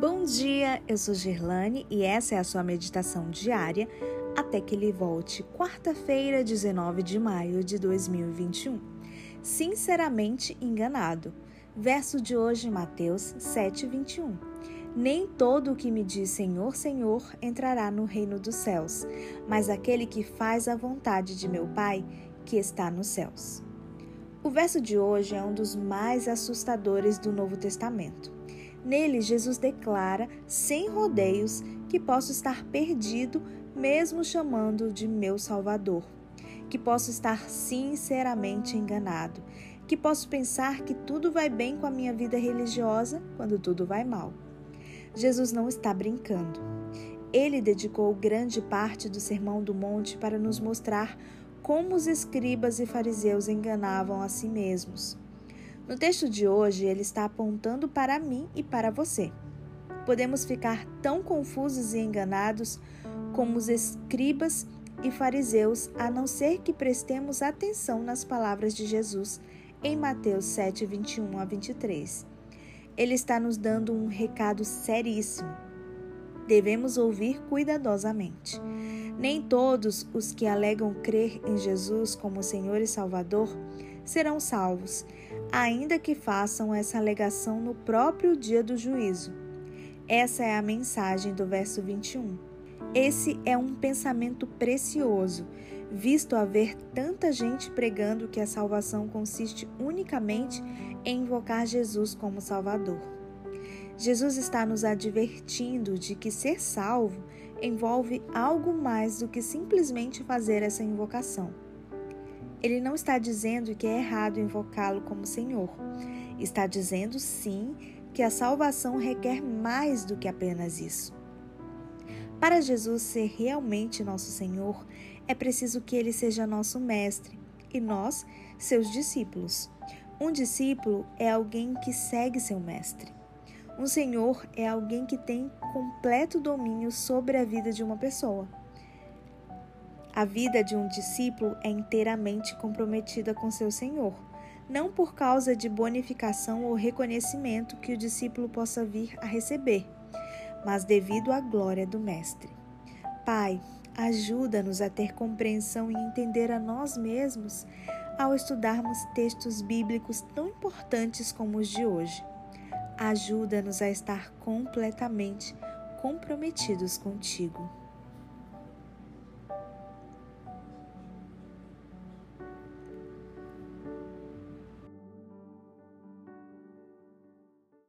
Bom dia, eu sou Gerlane e essa é a sua meditação diária até que ele volte, quarta-feira, 19 de maio de 2021. Sinceramente enganado. Verso de hoje, Mateus 7:21. Nem todo o que me diz Senhor, Senhor entrará no reino dos céus, mas aquele que faz a vontade de meu Pai que está nos céus. O verso de hoje é um dos mais assustadores do Novo Testamento. Nele, Jesus declara, sem rodeios, que posso estar perdido, mesmo chamando de meu Salvador, que posso estar sinceramente enganado, que posso pensar que tudo vai bem com a minha vida religiosa quando tudo vai mal. Jesus não está brincando. Ele dedicou grande parte do Sermão do Monte para nos mostrar como os escribas e fariseus enganavam a si mesmos. No texto de hoje, ele está apontando para mim e para você. Podemos ficar tão confusos e enganados como os escribas e fariseus, a não ser que prestemos atenção nas palavras de Jesus em Mateus 7, 21 a 23. Ele está nos dando um recado seríssimo. Devemos ouvir cuidadosamente. Nem todos os que alegam crer em Jesus como Senhor e Salvador serão salvos, ainda que façam essa alegação no próprio dia do juízo. Essa é a mensagem do verso 21. Esse é um pensamento precioso, visto haver tanta gente pregando que a salvação consiste unicamente em invocar Jesus como Salvador. Jesus está nos advertindo de que ser salvo envolve algo mais do que simplesmente fazer essa invocação. Ele não está dizendo que é errado invocá-lo como Senhor. Está dizendo sim que a salvação requer mais do que apenas isso. Para Jesus ser realmente nosso Senhor, é preciso que ele seja nosso mestre e nós, seus discípulos. Um discípulo é alguém que segue seu mestre. Um senhor é alguém que tem completo domínio sobre a vida de uma pessoa. A vida de um discípulo é inteiramente comprometida com seu Senhor, não por causa de bonificação ou reconhecimento que o discípulo possa vir a receber, mas devido à glória do Mestre. Pai, ajuda-nos a ter compreensão e entender a nós mesmos ao estudarmos textos bíblicos tão importantes como os de hoje. Ajuda-nos a estar completamente comprometidos contigo.